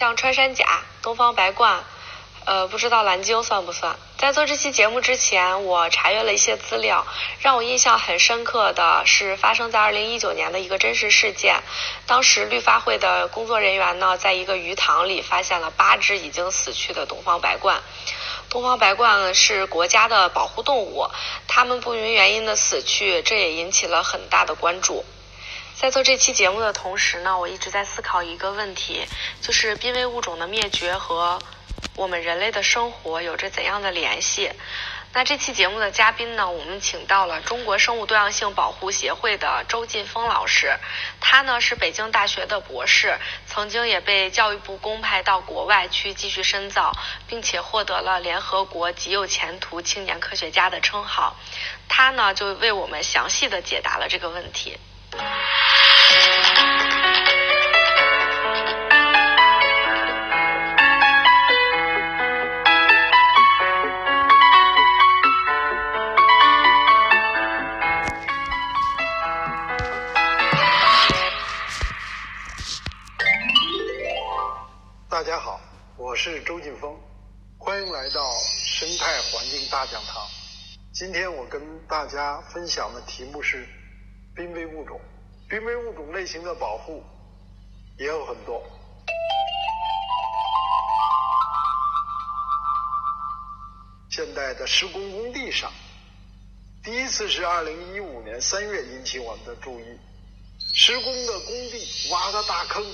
像穿山甲、东方白鹳，呃，不知道蓝鲸算不算？在做这期节目之前，我查阅了一些资料，让我印象很深刻的是发生在二零一九年的一个真实事件。当时绿发会的工作人员呢，在一个鱼塘里发现了八只已经死去的东方白鹳。东方白鹳是国家的保护动物，它们不明原因的死去，这也引起了很大的关注。在做这期节目的同时呢，我一直在思考一个问题，就是濒危物种的灭绝和我们人类的生活有着怎样的联系？那这期节目的嘉宾呢，我们请到了中国生物多样性保护协会的周劲峰老师，他呢是北京大学的博士，曾经也被教育部公派到国外去继续深造，并且获得了联合国极有前途青年科学家的称号。他呢就为我们详细的解答了这个问题。大家好，我是周劲峰，欢迎来到生态环境大讲堂。今天我跟大家分享的题目是濒危物种。濒危物种类型的保护也有很多。现在的施工工地上，第一次是二零一五年三月引起我们的注意。施工的工地挖个大坑，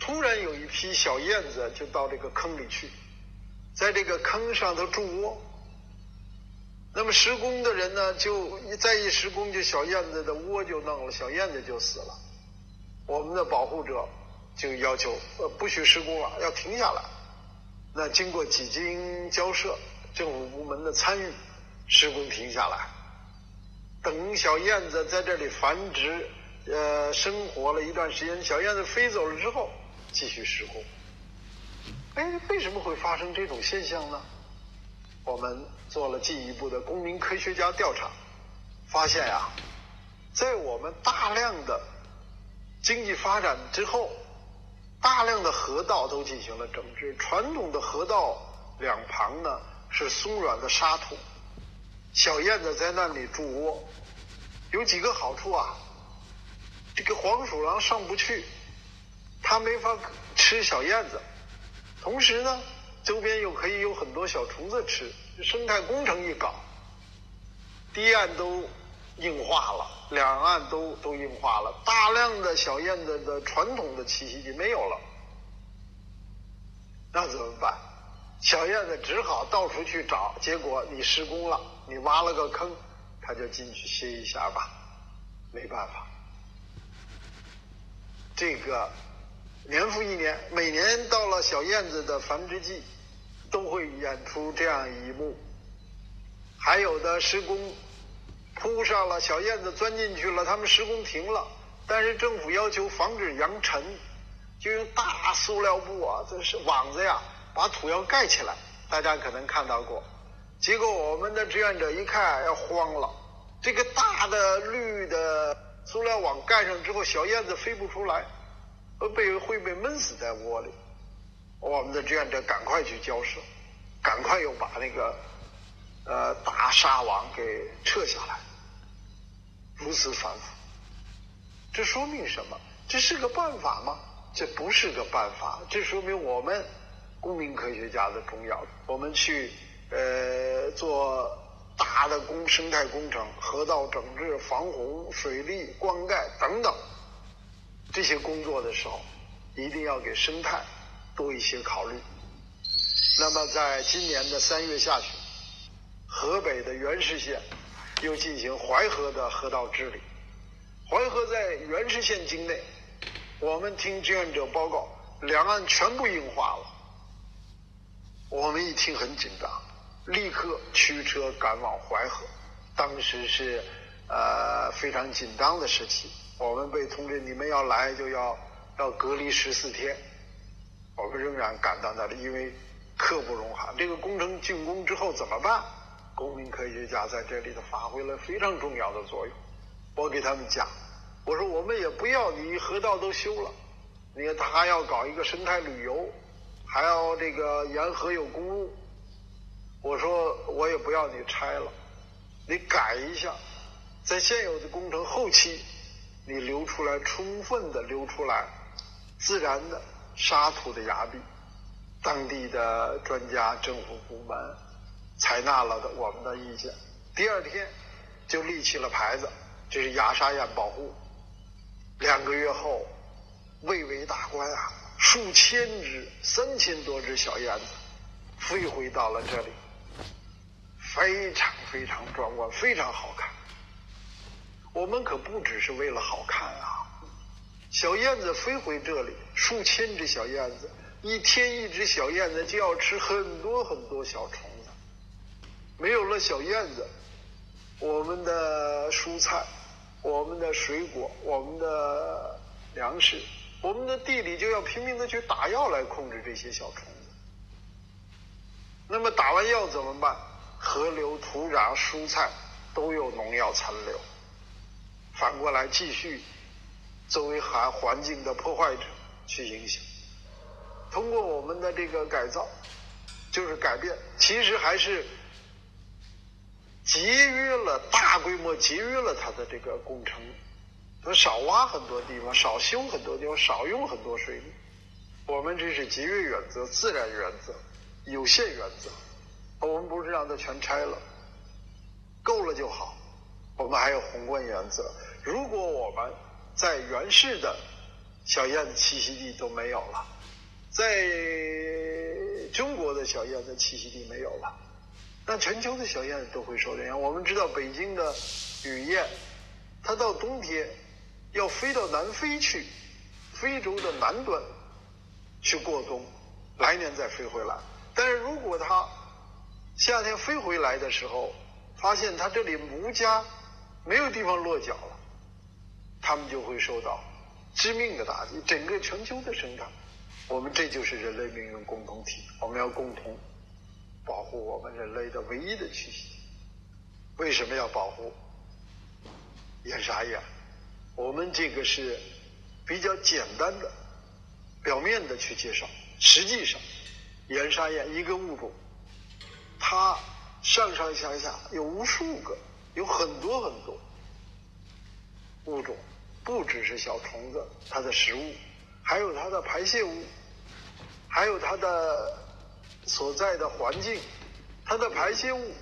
突然有一批小燕子就到这个坑里去，在这个坑上头筑窝。那么施工的人呢，就一再一施工，就小燕子的窝就弄了，小燕子就死了。我们的保护者就要求，呃，不许施工了，要停下来。那经过几经交涉，政府部门的参与，施工停下来。等小燕子在这里繁殖，呃，生活了一段时间，小燕子飞走了之后，继续施工。哎，为什么会发生这种现象呢？我们做了进一步的公民科学家调查，发现呀，在我们大量的经济发展之后，大量的河道都进行了整治。传统的河道两旁呢是松软的沙土，小燕子在那里筑窝，有几个好处啊。这个黄鼠狼上不去，它没法吃小燕子，同时呢。周边又可以有很多小虫子吃，生态工程一搞，堤岸都硬化了，两岸都都硬化了，大量的小燕子的传统的栖息地没有了，那怎么办？小燕子只好到处去找，结果你施工了，你挖了个坑，它就进去歇一下吧，没办法，这个年复一年，每年到了小燕子的繁殖季。都会演出这样一幕，还有的施工铺上了，小燕子钻进去了，他们施工停了，但是政府要求防止扬尘，就用大塑料布啊，这是网子呀，把土要盖起来。大家可能看到过，结果我们的志愿者一看要慌了，这个大的绿的塑料网盖上之后，小燕子飞不出来，会被会被闷死在窝里。我们的志愿者赶快去交涉，赶快又把那个呃大沙网给撤下来，如此反复，这说明什么？这是个办法吗？这不是个办法，这说明我们公民科学家的重要。我们去呃做大的工生态工程、河道整治、防洪、水利、灌溉等等这些工作的时候，一定要给生态。多一些考虑。那么，在今年的三月下旬，河北的原氏县又进行淮河的河道治理。淮河在原氏县境内，我们听志愿者报告，两岸全部硬化了。我们一听很紧张，立刻驱车赶往淮河。当时是呃非常紧张的时期，我们被通知你们要来就要要隔离十四天。我们仍然赶到那里，因为刻不容缓。这个工程竣工之后怎么办？公民科学家在这里头发挥了非常重要的作用。我给他们讲，我说我们也不要你河道都修了，你看他还要搞一个生态旅游，还要这个沿河有公路。我说我也不要你拆了，你改一下，在现有的工程后期，你留出来充分的留出来自然的沙土的崖壁。当地的专家、政府部门采纳了我们的意见。第二天就立起了牌子，这是牙沙堰保护。两个月后，蔚为大观啊，数千只、三千多只小燕子飞回到了这里，非常非常壮观，非常好看。我们可不只是为了好看啊！小燕子飞回这里，数千只小燕子。一天一只小燕子就要吃很多很多小虫子，没有了小燕子，我们的蔬菜、我们的水果、我们的粮食、我们的地里就要拼命的去打药来控制这些小虫子。那么打完药怎么办？河流、土壤、蔬菜都有农药残留，反过来继续作为环环境的破坏者去影响。通过我们的这个改造，就是改变，其实还是节约了大规模节约了它的这个工程，它少挖很多地方，少修很多地方，少用很多水利。我们这是节约原则、自然原则、有限原则。我们不是让它全拆了，够了就好。我们还有宏观原则。如果我们在原始的小燕子栖息地都没有了。在中国的小燕子栖息地没有了，那全球的小燕子都会受影响。我们知道北京的雨燕，它到冬天要飞到南非去，非洲的南端去过冬，来年再飞回来。但是如果它夏天飞回来的时候，发现它这里无家没有地方落脚他，们就会受到致命的打击，整个全球的生态。我们这就是人类命运共同体，我们要共同保护我们人类的唯一的栖息。为什么要保护岩沙堰？我们这个是比较简单的、表面的去介绍。实际上，岩沙堰一个物种，它上上下下有无数个，有很多很多物种，不只是小虫子，它的食物，还有它的排泄物。还有它的所在的环境，它的排泄物，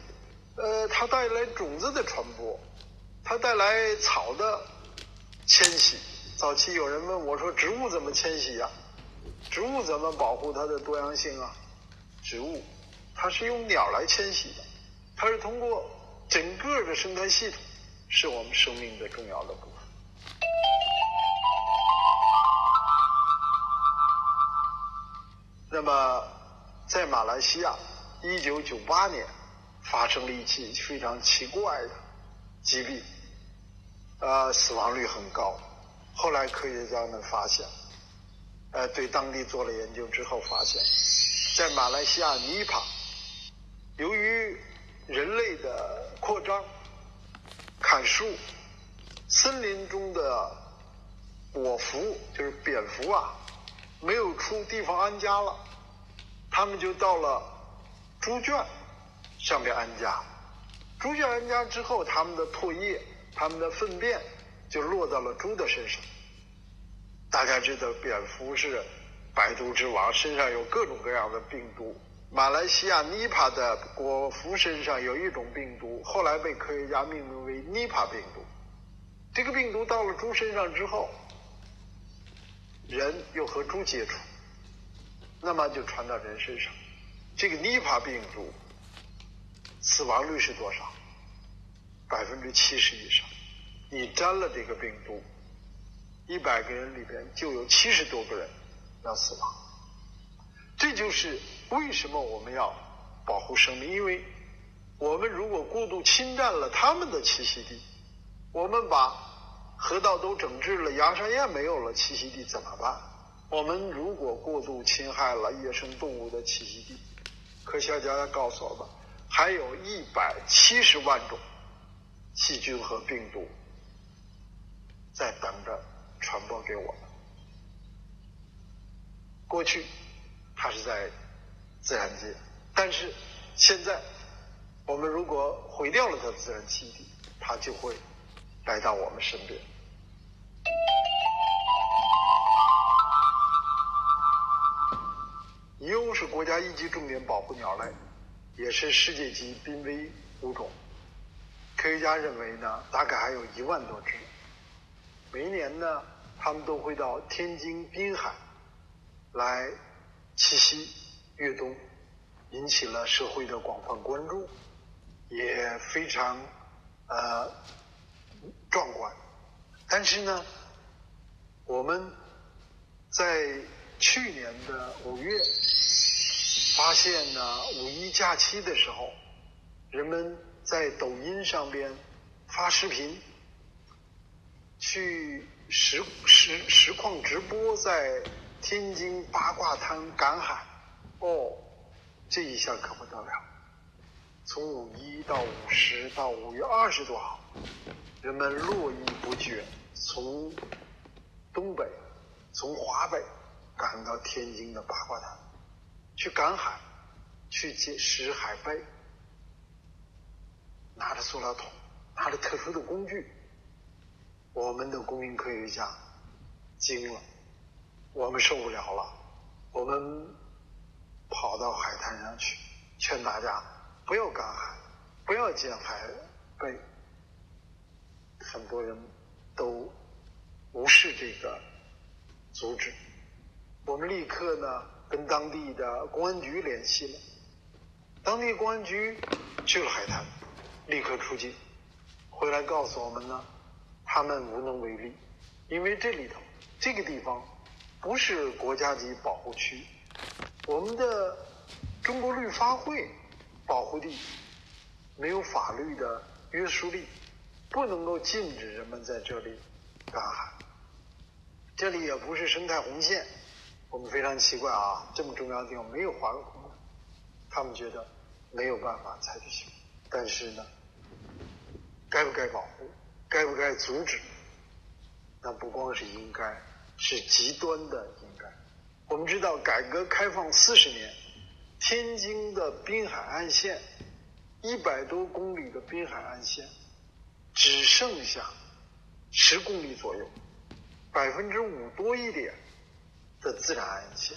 呃，它带来种子的传播，它带来草的迁徙。早期有人问我说：“植物怎么迁徙呀？植物怎么保护它的多样性啊？”植物它是用鸟来迁徙的，它是通过整个的生态系统，是我们生命的重要的部分。那么，在马来西亚，一九九八年发生了一起非常奇怪的疾病，呃，死亡率很高。后来科学家们发现，呃，对当地做了研究之后发现，在马来西亚尼帕，由于人类的扩张、砍树，森林中的果蝠就是蝙蝠啊。没有出地方安家了，他们就到了猪圈上面安家。猪圈安家之后，他们的唾液、他们的粪便就落到了猪的身上。大家知道，蝙蝠是百毒之王，身上有各种各样的病毒。马来西亚尼帕的果蝠身上有一种病毒，后来被科学家命名为尼帕病毒。这个病毒到了猪身上之后。人又和猪接触，那么就传到人身上。这个尼帕病毒死亡率是多少？百分之七十以上。你沾了这个病毒，一百个人里边就有七十多个人要死亡。这就是为什么我们要保护生命，因为我们如果过度侵占了他们的栖息地，我们把。河道都整治了，牙山堰没有了栖息地怎么办？我们如果过度侵害了野生动物的栖息地，科学家告诉我们，还有一百七十万种细菌和病毒，在等着传播给我们。过去它是在自然界，但是现在我们如果毁掉了它的自然栖息地，它就会来到我们身边。蚁鸥是国家一级重点保护鸟类，也是世界级濒危物种。科学家认为呢，大概还有一万多只。每一年呢，它们都会到天津滨海来栖息越冬，引起了社会的广泛关注，也非常呃壮观。但是呢，我们在去年的五月发现呢，五一假期的时候，人们在抖音上边发视频。去实实实况直播在天津八卦滩赶海，哦，这一下可不得了！从五一到五十到五月二十多号，人们络绎不绝，从东北、从华北赶到天津的八卦滩去赶海，去捡拾海贝，拿着塑料桶，拿着特殊的工具。我们的公民科学家惊了，我们受不了了，我们跑到海滩上去劝大家不要赶海，不要捡海贝。很多人都无视这个阻止，我们立刻呢跟当地的公安局联系了，当地公安局去了海滩，立刻出警，回来告诉我们呢。他们无能为力，因为这里头这个地方不是国家级保护区，我们的中国绿发会保护地没有法律的约束力，不能够禁止人们在这里赶海。这里也不是生态红线，我们非常奇怪啊，这么重要的地方没有划红的，他们觉得没有办法采取行动，但是呢，该不该保护？该不该阻止？那不光是应该，是极端的应该。我们知道，改革开放四十年，天津的滨海岸线一百多公里的滨海岸线，剩下十公里左右，百分之五多一点的自然岸线。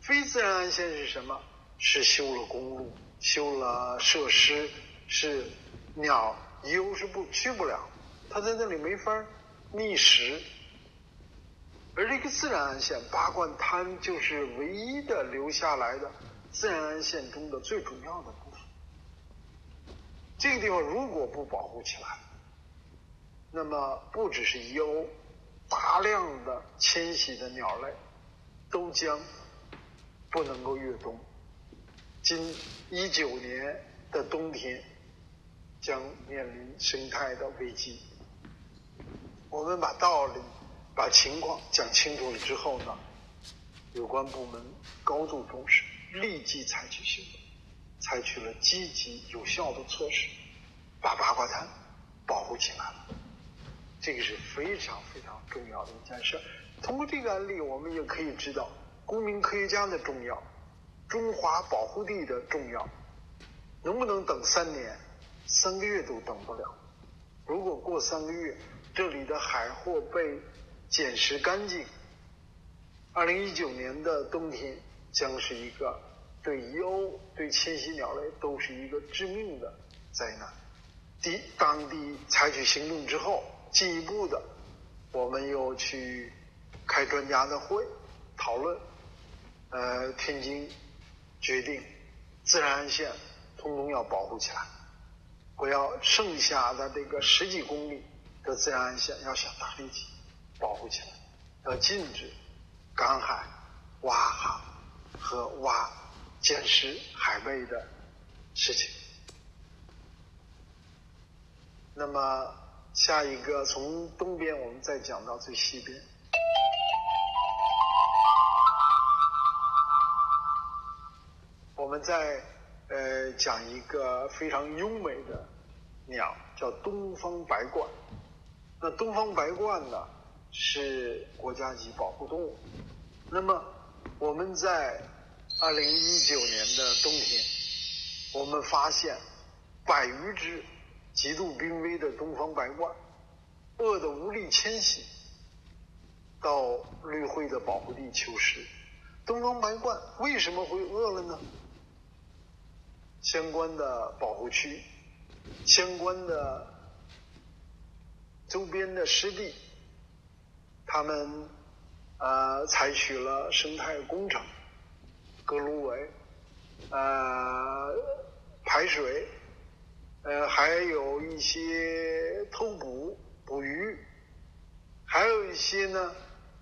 非自然岸线是什么？是修了公路、修了设施，是鸟、蚁鸥是不去不了。它在那里没法觅食，而这个自然岸线八卦滩就是唯一的留下来的自然岸线中的最主要的部分。这个地方如果不保护起来，那么不只是蚁鸥，大量的迁徙的鸟类都将不能够越冬。今一九年的冬天将面临生态的危机。我们把道理、把情况讲清楚了之后呢，有关部门高度重视，立即采取行动，采取了积极有效的措施，把八卦滩保护起来了。这个是非常非常重要的一件事。通过这个案例，我们也可以知道公民科学家的重要，中华保护地的重要。能不能等三年？三个月都等不了。如果过三个月，这里的海货被捡拾干净。二零一九年的冬天将是一个对鸥、对迁徙鸟类都是一个致命的灾难。第，当地采取行动之后，进一步的，我们又去开专家的会讨论。呃，天津决定自然线通通要保护起来，不要剩下的这个十几公里。的自然线要想大力气保护起来，要禁止赶海、挖海和挖捡拾海贝的事情。那么下一个从东边我们再讲到最西边，我们再呃讲一个非常优美的鸟，叫东方白鹳。那东方白鹳呢，是国家级保护动物。那么，我们在二零一九年的冬天，我们发现百余只极度濒危的东方白鹳，饿得无力迁徙，到绿会的保护地求食。东方白鹳为什么会饿了呢？相关的保护区、相关的周边的湿地，他们呃采取了生态工程。割芦苇，呃，排水，呃，还有一些偷捕捕鱼，还有一些呢，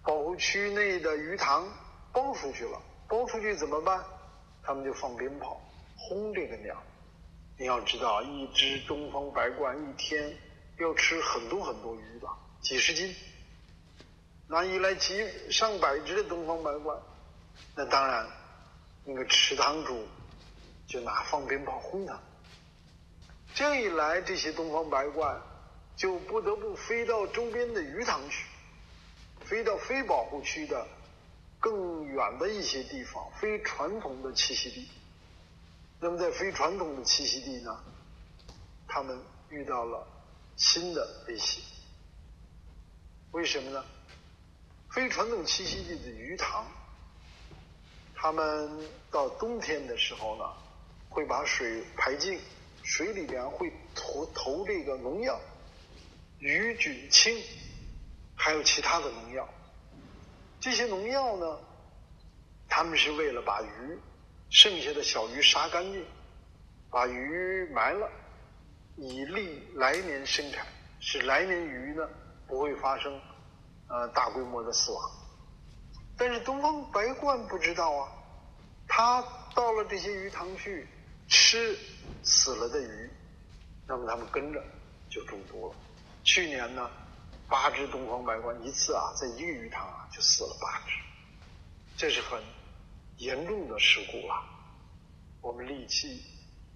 保护区内的鱼塘包出去了，包出去怎么办？他们就放鞭炮轰这个鸟。你要知道，一只东方白鹳一天要吃很多很多鱼吧，几十斤。那一来几上百只的东方白鹳，那当然。那个池塘主就拿放鞭炮轰它，这样一来，这些东方白鹳就不得不飞到周边的鱼塘去，飞到非保护区的更远的一些地方，非传统的栖息地。那么，在非传统的栖息地呢，他们遇到了新的威胁。为什么呢？非传统栖息地的鱼塘。他们到冬天的时候呢，会把水排净，水里边会投投这个农药，鱼菌清，还有其他的农药。这些农药呢，他们是为了把鱼剩下的小鱼杀干净，把鱼埋了，以利来年生产，使来年鱼呢不会发生呃大规模的死亡。但是东方白鹳不知道啊，它到了这些鱼塘去吃死了的鱼，那么它们跟着就中毒了。去年呢，八只东方白鹳一次啊，在一个鱼塘啊就死了八只，这是很严重的事故了。我们立即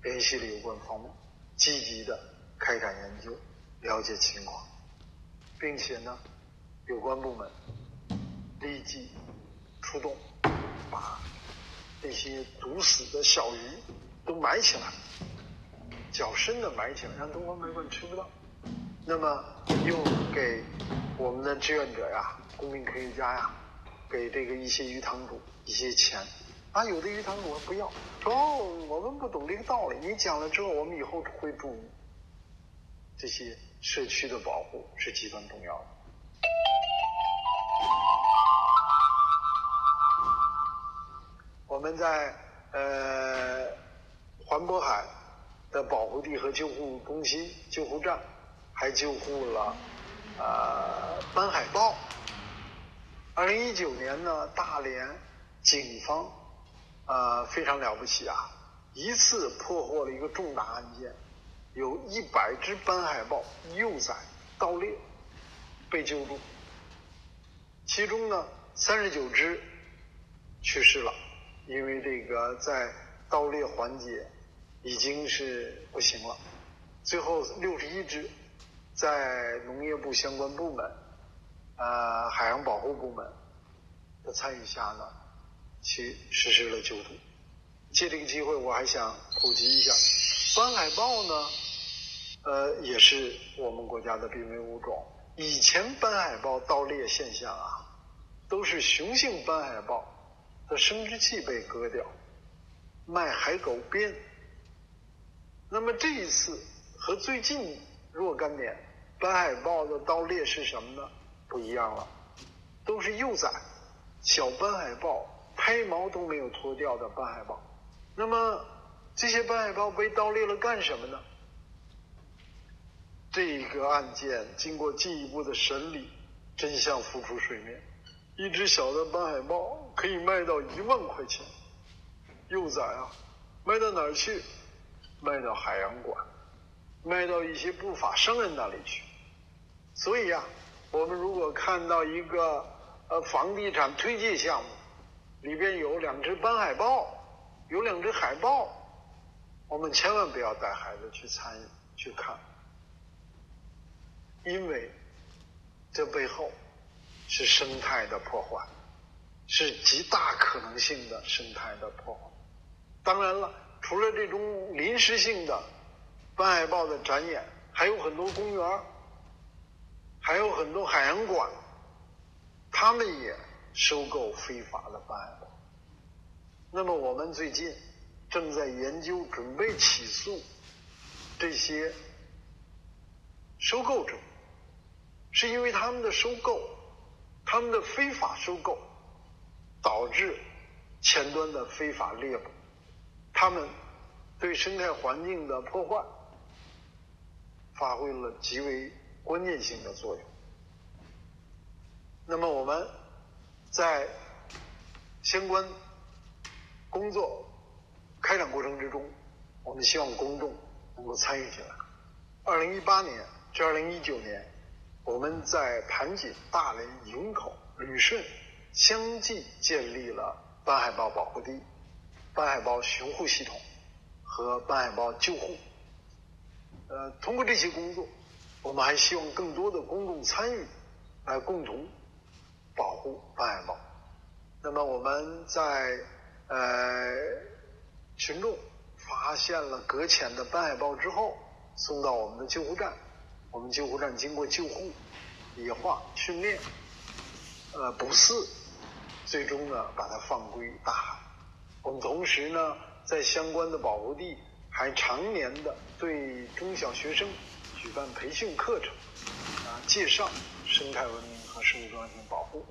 联系了有关方面，积极的开展研究，了解情况，并且呢，有关部门立即。出动，把那些毒死的小鱼都埋起来，较深的埋起来，让东方白鹳吃不到。那么又给我们的志愿者呀、公民科学家呀，给这个一些鱼塘主一些钱。啊，有的鱼塘主不要，说我们不懂这个道理。你讲了之后，我们以后会注意。这些社区的保护是极端重要的。我们在呃环渤海的保护地和救护中心、救护站，还救护了呃斑海豹。二零一九年呢，大连警方啊非常了不起啊，一次破获了一个重大案件，有一百只斑海豹幼崽盗猎被救助，其中呢三十九只去世了。因为这个在盗猎环节已经是不行了，最后六十一只在农业部相关部门、呃海洋保护部门的参与下呢，去实施了救助。借这个机会，我还想普及一下，斑海豹呢，呃，也是我们国家的濒危物种。以前斑海豹盗猎现象啊，都是雄性斑海豹。的生殖器被割掉，卖海狗鞭。那么这一次和最近若干年斑海豹的盗猎是什么呢？不一样了，都是幼崽，小斑海豹胎毛都没有脱掉的斑海豹。那么这些斑海豹被盗猎了干什么呢？这个案件经过进一步的审理，真相浮出水面。一只小的斑海豹可以卖到一万块钱，幼崽啊，卖到哪儿去？卖到海洋馆，卖到一些不法商人那里去。所以呀，我们如果看到一个呃房地产推介项目，里边有两只斑海豹，有两只海豹，我们千万不要带孩子去参与去看，因为这背后。是生态的破坏，是极大可能性的生态的破坏。当然了，除了这种临时性的斑海豹的展演，还有很多公园，还有很多海洋馆，他们也收购非法的斑海豹。那么，我们最近正在研究，准备起诉这些收购者，是因为他们的收购，他们的非法收购，导致前端的非法猎捕。他们对生态环境的破坏发挥了极为关键性的作用。那么我们在相关工作开展过程之中，我们希望公众能够参与进来。二零一八年至二零一九年，我们在盘锦、大连、营口、旅顺相继建立了斑海豹保护地。斑海豹巡护系统和斑海豹救护，呃，通过这些工作，我们还希望更多的公众参与，来共同保护斑海豹。那么我们在呃群众发现了搁浅的斑海豹之后，送到我们的救护站，我们救护站经过救护、野化、训练，呃，捕饲，最终呢把它放归大海。我们同时呢，在相关的保护地还常年的对中小学生举办培训课程，啊，介绍生态文明和生物多样性保护。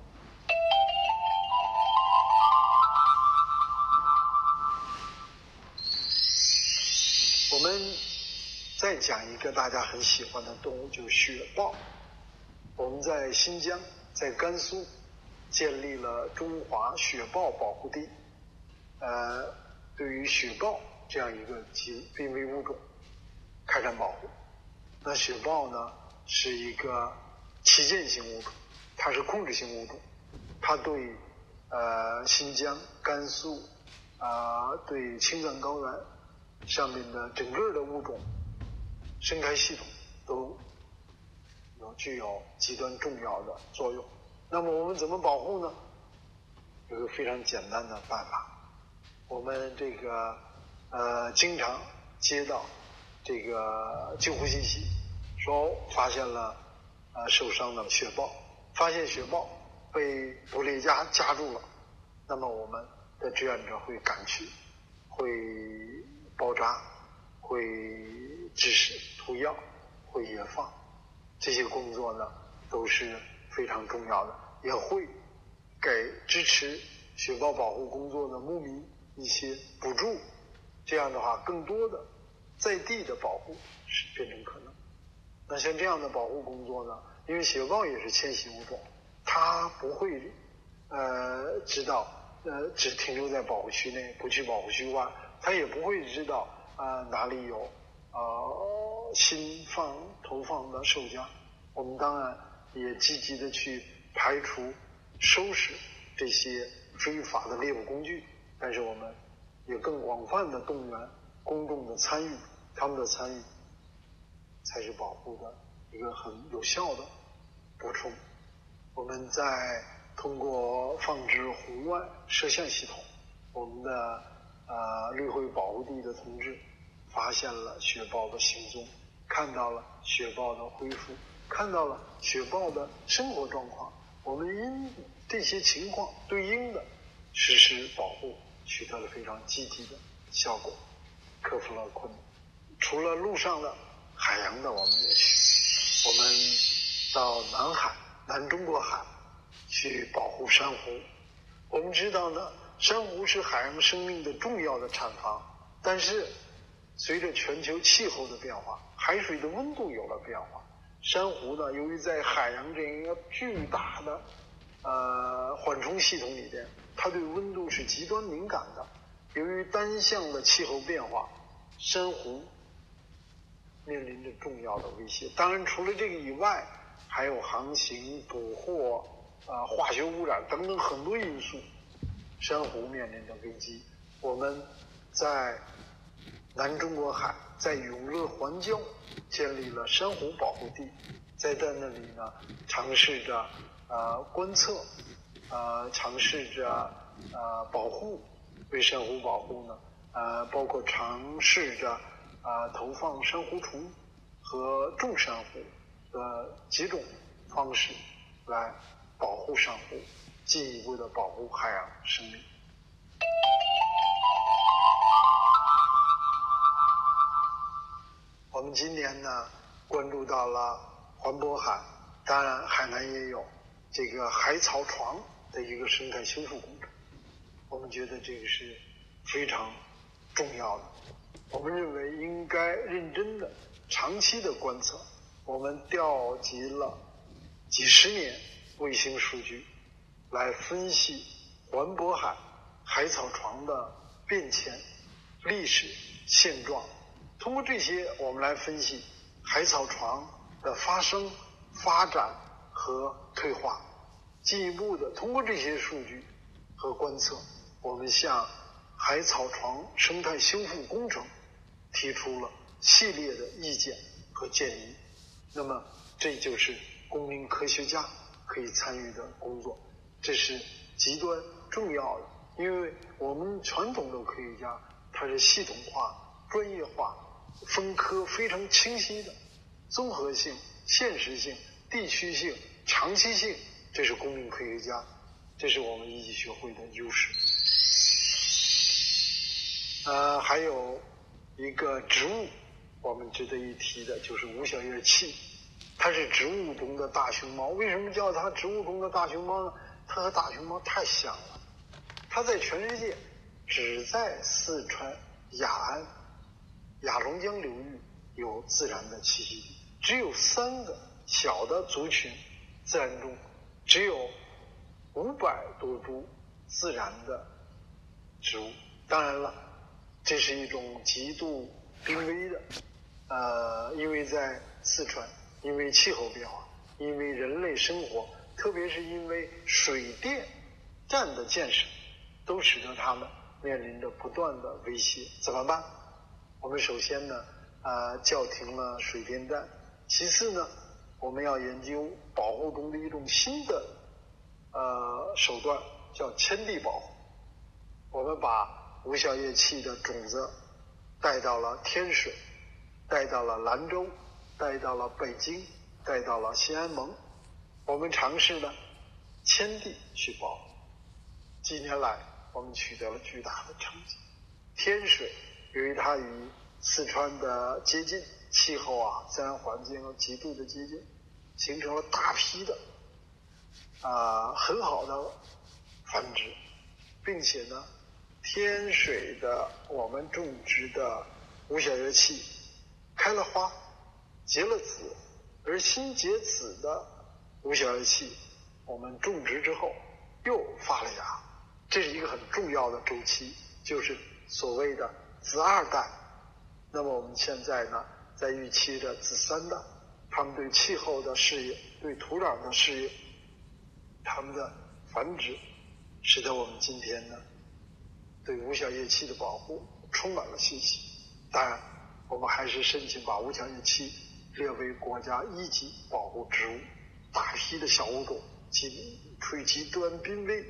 我们再讲一个大家很喜欢的动物，就是雪豹。我们在新疆、在甘肃建立了中华雪豹保护地。呃，对于雪豹这样一个极濒危物种开展保护。那雪豹呢是一个旗舰型物种，它是控制性物种，它对呃新疆、甘肃啊对青藏高原上面的整个的物种生态系统都有具有极端重要的作用。那么我们怎么保护呢？有个非常简单的办法。我们这个呃，经常接到这个救护信息，说发现了呃受伤的雪豹，发现雪豹被捕猎夹夹住了，那么我们的志愿者会赶去，会包扎，会支持涂药，会野放，这些工作呢都是非常重要的，也会给支持雪豹保护工作的牧民。一些补助，这样的话，更多的在地的保护是变成可能。那像这样的保护工作呢？因为雪豹也是迁徙物种，它不会呃知道呃只停留在保护区内，不去保护区外，它也不会知道啊哪里有呃新放投放的兽夹。我们当然也积极的去排除、收拾这些非法的猎捕工具。但是我们也更广泛的动员公众的参与，他们的参与才是保护的一个很有效的补充。我们在通过放置红外摄像系统，我们的呃绿会保护地的同志发现了雪豹的行踪，看到了雪豹的恢复，看到了雪豹的生活状况。我们因这些情况对应的实施保护。取得了非常积极的效果，克服了困难。除了陆上的、海洋的，我们也去。我们到南海、南中国海去保护珊瑚。我们知道呢，珊瑚是海洋生命的重要的产房。但是，随着全球气候的变化，海水的温度有了变化，珊瑚呢，由于在海洋这样一个巨大的呃缓冲系统里边。它对温度是极端敏感的。由于单向的气候变化，珊瑚面临着重要的威胁。当然，除了这个以外，还有航行、捕获、啊化学污染等等很多因素，珊瑚面临着危机。我们在南中国海，在永乐环礁建立了珊瑚保护地，在在那里呢，尝试着呃观测。呃尝试着呃保护，为珊瑚保护呢，呃包括尝试着啊投放珊瑚虫和种珊瑚的几种方式来保护珊瑚，进一步的保护海洋生命。我们今年呢关注到了环渤海，当然海南也有这个海草床的一个生态修复工程，我们觉得这个是非常重要的。我们认为应该认真的、长期的观测。我们调集了几十年卫星数据来分析环渤海海草床的变迁、历史现状。通过这些，我们来分析海草床的发生、发展和退化。进一步的，通过这些数据和观测，我们向海草床生态修复工程提出了系列的意见和建议。那么，这就是公民科学家可以参与的工作，这是极端重要的。因为我们传统的科学家，他是系统化、专业化。分科非常清晰的综合性、现实性、地区性、长期性，这是公民科学家，这是我们一级学会的优势。呃，还有一个植物，我们值得一提的就是无小叶器，它是植物中的大熊猫。为什么叫它植物中的大熊猫呢？它和大熊猫太像了。它在全世界只在四川雅安。雅龙江流域有自然的栖息地，只有三个小的族群，自然中只有五百多株自然的植物。当然了，这是一种极度濒危的，呃，因为在四川，因为气候变化，因为人类生活，特别是因为水电站的建设，都使得它们面临着不断的威胁。怎么办？我们首先呢，啊，叫停了水电站。其次呢，我们要研究保护中的一种新的呃手段，叫迁地保护。我们把无小叶器的种子带到了天水，带到了兰州，带到了北京，带到了新安盟。我们尝试呢迁地去保护。几年来，我们取得了巨大的成绩。天水。由于它与四川的接近，气候啊、自然环境极度的接近，形成了大批的啊很好的繁殖，并且呢，天水的我们种植的无小叶器开了花，结了籽，而新结籽的无小叶器，我们种植之后又发了芽，这是一个很重要的周期，就是所谓的。子二代，那么我们现在呢，在预期着子三代，他们对气候的适应、对土壤的适应，他们的繁殖，使得我们今天呢，对无小叶器的保护充满了信心。当然，我们还是申请把无小叶器列为国家一级保护植物。大批的小物种极处于极端濒危，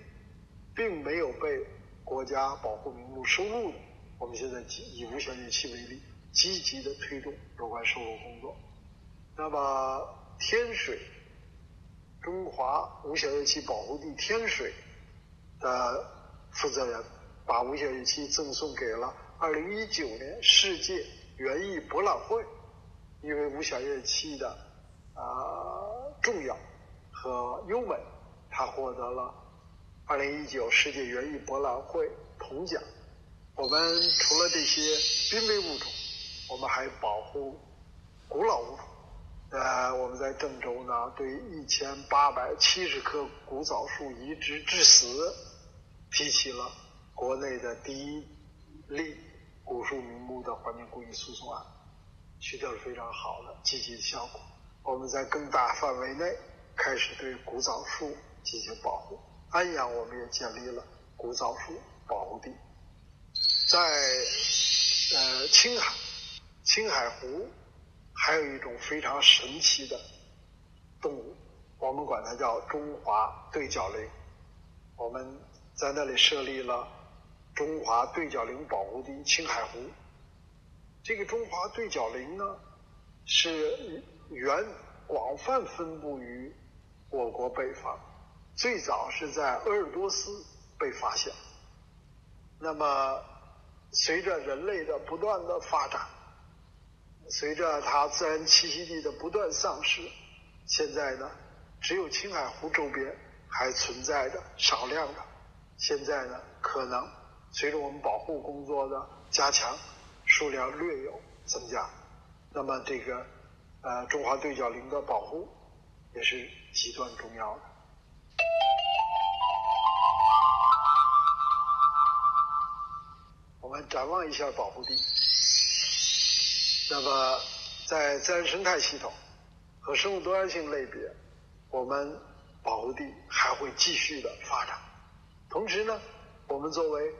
并没有被国家保护名录收录的。我们现在以无小叶器为例，积极的推动有关收录工作。那么天水中华无小叶器保护地天水的负责人，把无小叶器赠送给了二零一九年世界园艺博览会，因为无小叶器的啊重要和优美，他获得了二零一九世界园艺博览会铜奖。我们除了这些濒危物种，我们还保护古老物种。呃，我们在郑州呢，对一千八百七十棵古枣树移植致死，提起了国内的第一例古树名木的环境故意诉讼案，取得了非常好的积极的效果。我们在更大范围内开始对古枣树进行保护。安阳我们也建立了古枣树保护地。在呃青海，青海湖还有一种非常神奇的动物，我们管它叫中华对角羚。我们在那里设立了中华对角羚保护地青海湖。这个中华对角羚呢，是原广泛分布于我国北方，最早是在鄂尔多斯被发现。那么，随着人类的不断的发展，随着它自然栖息地的不断丧失，现在呢，只有青海湖周边还存在着少量的。现在呢，可能随着我们保护工作的加强。数量略有增加，那么这个呃中华对角羚的保护也是极端重要的。我们展望一下保护地，那么在自然生态系统和生物多样性类别，我们保护地还会继续的发展。同时呢，我们作为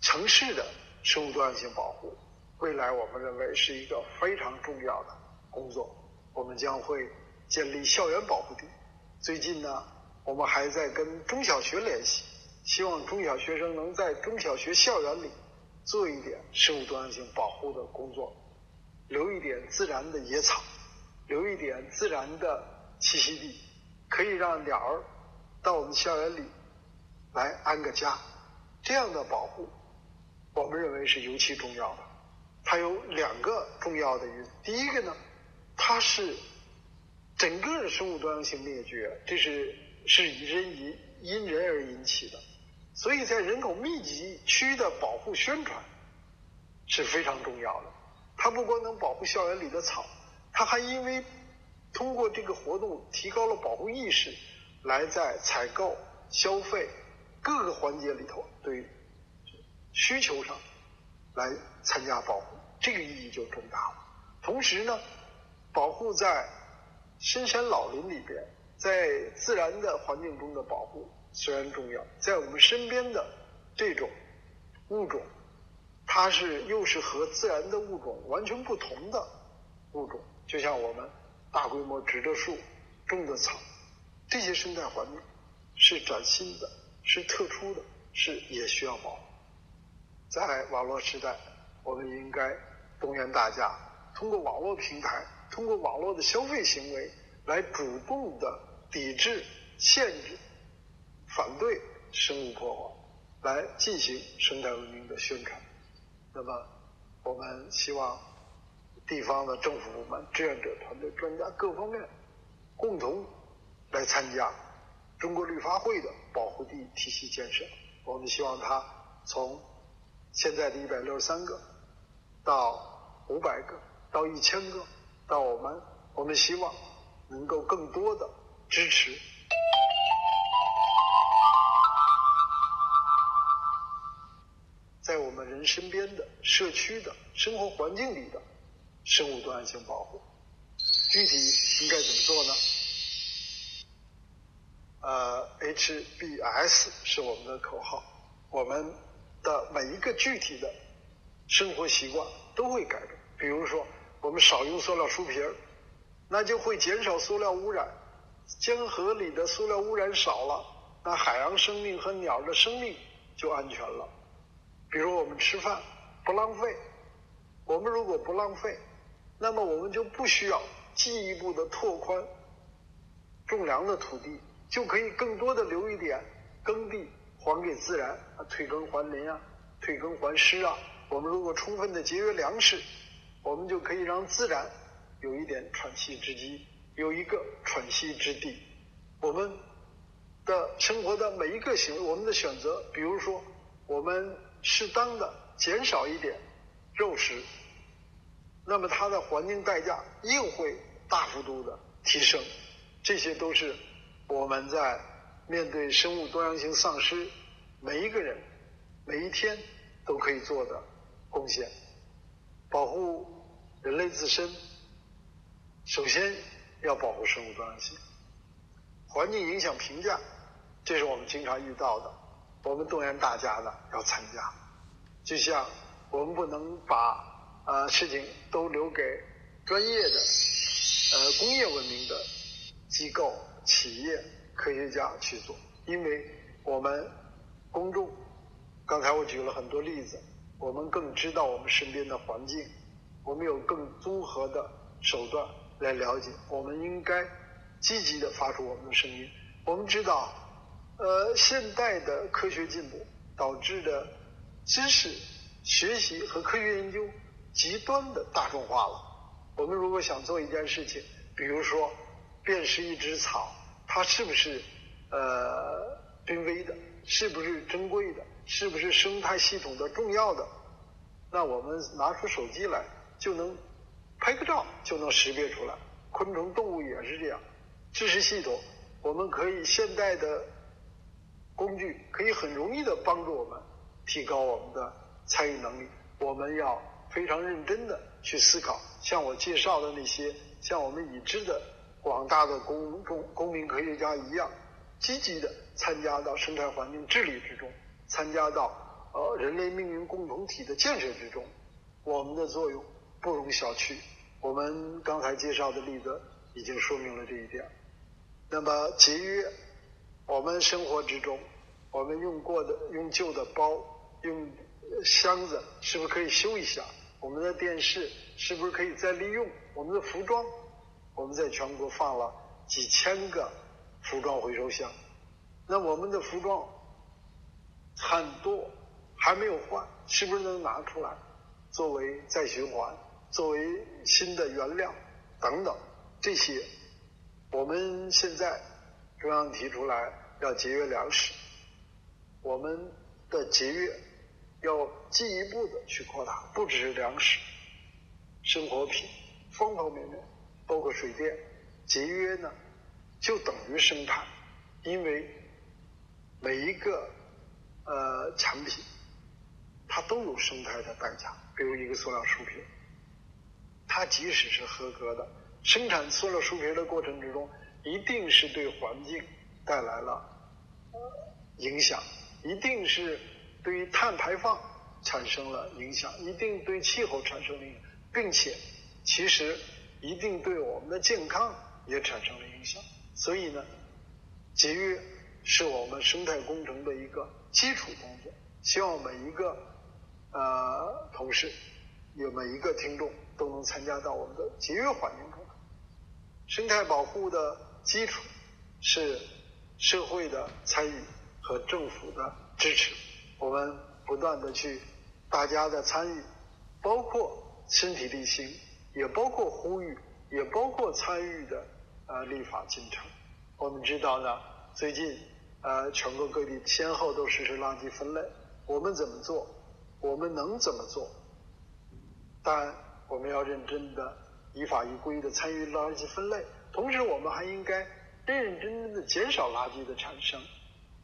城市的。生物多样性保护，未来我们认为是一个非常重要的工作。我们将会建立校园保护地。最近呢，我们还在跟中小学联系，希望中小学生能在中小学校园里做一点生物多样性保护的工作，留一点自然的野草，留一点自然的栖息地，可以让鸟儿到我们校园里来安个家。这样的保护。我们认为是尤其重要的，它有两个重要的因。第一个呢，它是整个生物多样性灭绝，这是是人因因人而引起的，所以在人口密集区的保护宣传是非常重要的。它不光能保护校园里的草，它还因为通过这个活动提高了保护意识，来在采购、消费各个环节里头对。需求上来参加保护，这个意义就重大了。同时呢，保护在深山老林里边，在自然的环境中的保护虽然重要，在我们身边的这种物种，它是又是和自然的物种完全不同的物种。就像我们大规模植的树、种的草，这些生态环境是崭新的，是特殊的，是也需要保护。在网络时代，我们应该动员大家，通过网络平台，通过网络的消费行为，来主动的抵制、限制、反对生物破坏，来进行生态文明的宣传。那么，我们希望地方的政府部门、志愿者团队、专家各方面共同来参加中国绿发会的保护地体系建设。我们希望它从现在的一百六十三个，到五百个，到一千个，到我们，我们希望能够更多的支持，身边的社区的生活环境里的生物多样性保护，具体应该怎么做呢？呃，HBS 是我们的口号，我们。的每一个具体的生活习惯都会改变。比如说，我们少用塑料书皮儿，那就会减少塑料污染。江河里的塑料污染少了，那海洋生命和鸟的生命就安全了。比如我们吃饭不浪费，我们如果不浪费，那么我们就不需要进一步的拓宽种粮的土地，就可以更多的留一点耕地。还给自然啊，退耕还林啊，退耕还湿啊。我们如果充分的节约粮食，我们就可以让自然有一点喘息之机，有一个喘息之地。我们的生活的每一个行为，我们的选择，比如说我们适当的减少一点肉食，那么它的环境代价又会大幅度的提升。这些都是我们在。面对生物多样性丧失，每一个人每一天都可以做的贡献，保护人类自身，首先要保护生物多样性。环境影响评价，这是我们经常遇到的，我们动员大家呢要参加。就像我们不能把呃事情都留给专业的呃工业文明的机构企业。科学家去做，因为我们公众，刚才我举了很多例子，我们更知道我们身边的环境，我们有更综合的手段来了解，我们应该积极的发出我们的声音。我们知道，呃，现代的科学进步导致的知识学习和科学研究极端的大众化了。我们如果想做一件事情，比如说辨识一只草，它是不是呃。濒危的，是不是珍贵的？是不是生态系统的重要的？那我们拿出手机来，就能拍个照，就能识别出来。昆虫、动物也是这样。知识系统，我们可以现代的工具可以很容易的帮助我们提高我们的参与能力。我们要非常认真的去思考，像我介绍的那些，像我们已知的广大的公众公民科学家一样。积极的参加到生态环境治理之中，参加到呃人类命运共同体的建设之中，我们的作用不容小觑。我们刚才介绍的例子已经说明了这一点。那么节约，我们生活之中，我们用过的、用旧的包、用箱子，是不是可以修一下？我们的电视是不是可以再利用？我们的服装，我们在全国放了几千个。服装回收箱，那我们的服装很多还没有换，是不是能拿出来作为再循环、作为新的原料等等这些？我们现在中央提出来要节约粮食，我们的节约要进一步的去扩大，不只是粮食，生活品方方面面，包括水电节约呢。就等于生态，因为每一个呃产品，它都有生态的代价。比如一个塑料书皮，它即使是合格的，生产塑料书皮的过程之中，一定是对环境带来了影响，一定是对于碳排放产生了影响，一定对气候产生了影响，并且其实一定对我们的健康也产生了影响。所以呢，节约是我们生态工程的一个基础工作。希望每一个呃同事，有每一个听众都能参加到我们的节约环境中来。生态保护的基础是社会的参与和政府的支持。我们不断的去大家的参与，包括身体力行，也包括呼吁，也包括参与的。呃，立法进程，我们知道呢，最近呃，全国各地先后都实施垃圾分类。我们怎么做？我们能怎么做？但，我们要认真的依法依规的参与垃圾分类，同时我们还应该认认真真的减少垃圾的产生，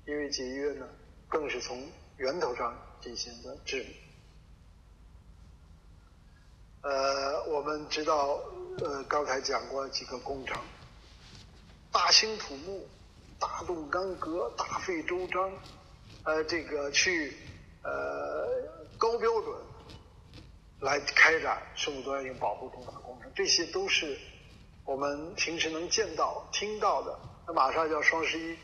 因为节约呢，更是从源头上进行的治理。呃，我们知道，呃，刚才讲过几个工程。大兴土木，大动干戈，大费周章，呃，这个去呃高标准来开展生物多样性保护重大工程，这些都是我们平时能见到、听到的。那马上要双十一，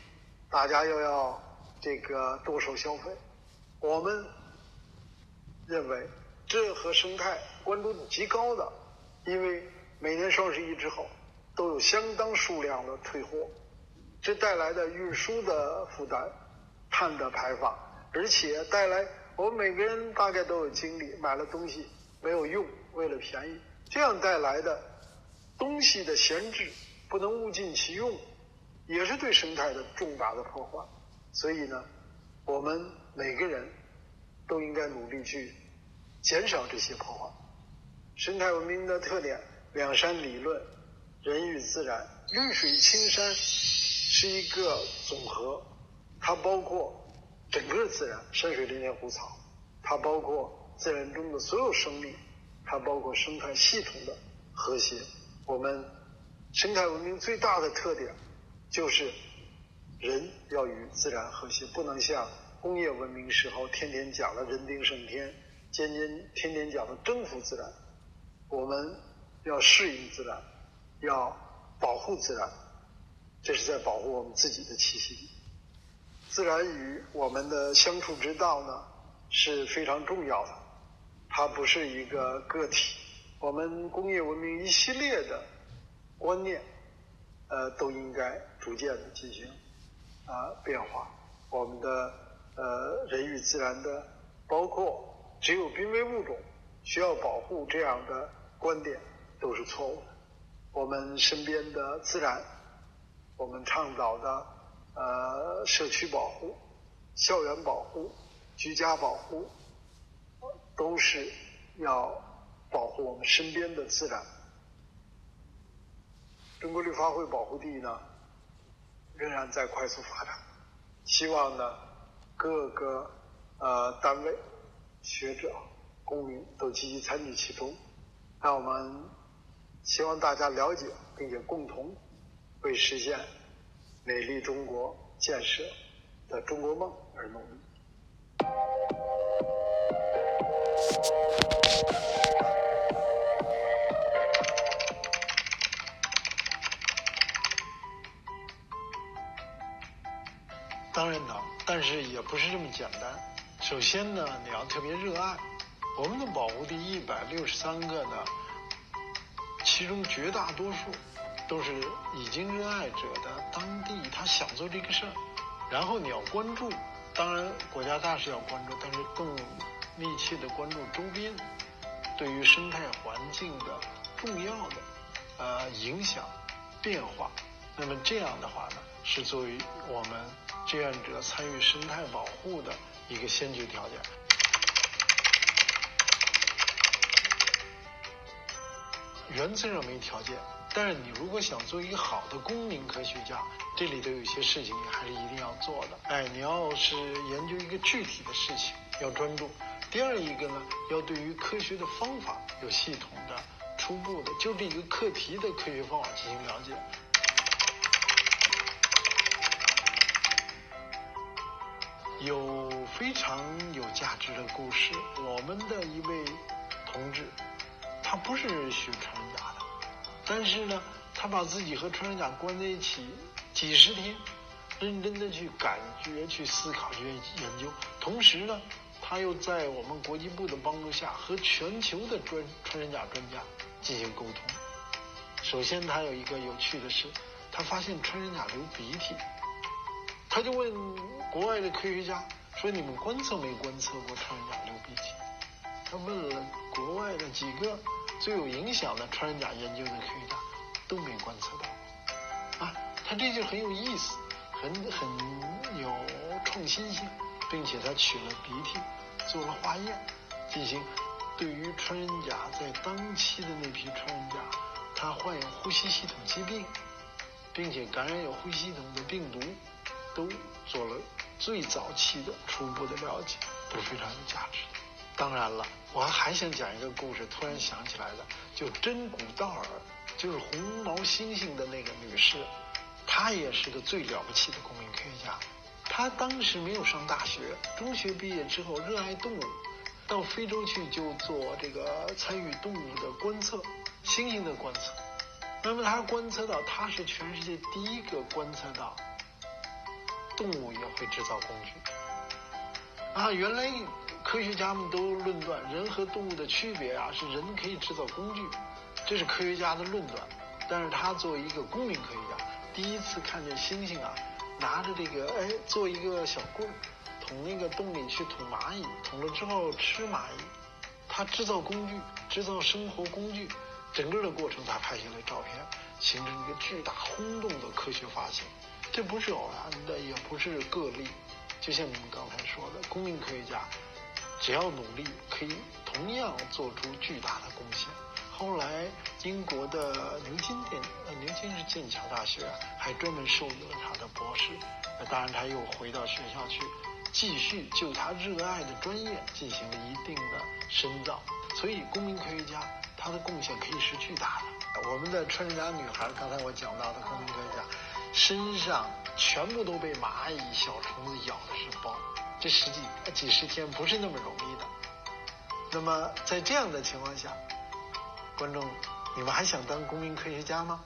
大家又要这个剁手消费，我们认为这和生态关注度极高的，因为每年双十一之后。都有相当数量的退货，这带来的运输的负担、碳的排放，而且带来我们每个人大概都有经历，买了东西没有用，为了便宜，这样带来的东西的闲置，不能物尽其用，也是对生态的重大的破坏。所以呢，我们每个人都应该努力去减少这些破坏。生态文明的特点，两山理论。人与自然，绿水青山是一个总和，它包括整个自然，山水林田湖草，它包括自然中的所有生命，它包括生态系统的和谐。我们生态文明最大的特点就是人要与自然和谐，不能像工业文明时候天天讲的人定胜天，天天天天讲的征服自然。我们要适应自然。要保护自然，这是在保护我们自己的栖息地。自然与我们的相处之道呢是非常重要的，它不是一个个体。我们工业文明一系列的观念，呃，都应该逐渐的进行啊变化。我们的呃人与自然的，包括只有濒危物种需要保护这样的观点，都是错误的。我们身边的自然，我们倡导的。呃，社区保护、校园保护、居家保护，都是要保护我们身边的自然。中国绿发会保护地呢，仍然在快速发展。希望呢，各个呃单位、学者、公民都积极参与其中。让我们希望大家了解，并且共同为实现。美丽中国建设的中国梦而努力。不是这么简单。首先呢，你要特别热爱我们的保护地一百六十三个呢，其中绝大多数。都是已经热爱者的当地，他想做这个事儿，然后你要关注，当然国家大事要关注，但是更密切的关注周边对于生态环境的重要的呃影响变化。那么这样的话呢，是作为我们志愿者参与生态保护的一个先决条件。原则上没条件。但是你如果想做一个好的公民科学家，这里头有些事情你还是一定要做的。哎，你要是研究一个具体的事情，要专注。第二一个呢，要对于科学的方法有系统的、初步的，就这一个课题的科学方法进行了解。有非常有价值的故事。我们的一位同志，他不是学穿山甲的。但是呢，他把自己和穿山甲关在一起几十天，认真的去感觉、去思考、去研究。同时呢，他又在我们国际部的帮助下，和全球的专穿山甲专家进行沟通。首先，他有一个有趣的是，他发现穿山甲流鼻涕，他就问国外的科学家说：“你们观测没观测过穿山甲流鼻涕？”他问了国外的几个。最有影响的穿山甲研究的科学家都没观测到，啊，他这就很有意思，很很有创新性，并且他取了鼻涕做了化验，进行对于穿山甲在当期的那批穿山甲，它患有呼吸系统疾病，并且感染有呼吸系统的病毒，都做了最早期的初步的了解，都非常有价值。当然了，我还想讲一个故事，突然想起来的，就真古道尔，就是红毛猩猩的那个女士，她也是个最了不起的公民科学家。她当时没有上大学，中学毕业之后热爱动物，到非洲去就做这个参与动物的观测，猩猩的观测。那么她观测到，她是全世界第一个观测到动物也会制造工具。啊，原来。科学家们都论断人和动物的区别啊，是人可以制造工具，这是科学家的论断。但是他作为一个公民科学家，第一次看见猩猩啊，拿着这个哎做一个小棍儿，捅那个洞里去捅蚂蚁，捅了之后吃蚂蚁。他制造工具，制造生活工具，整个的过程他拍下来照片，形成一个巨大轰动的科学发现。这不是偶然的，也不是个例。就像你们刚才说的，公民科学家。只要努力，可以同样做出巨大的贡献。后来，英国的牛津电，呃，牛津是剑桥大学，还专门授予了他的博士。那当然，他又回到学校去，继续就他热爱的专业进行了一定的深造。所以，公民科学家他的贡献可以是巨大的。我们的穿山甲女孩，刚才我讲到的公民科学家，身上全部都被蚂蚁、小虫子咬的是包。这十几几十天不是那么容易的。那么在这样的情况下，观众，你们还想当公民科学家吗？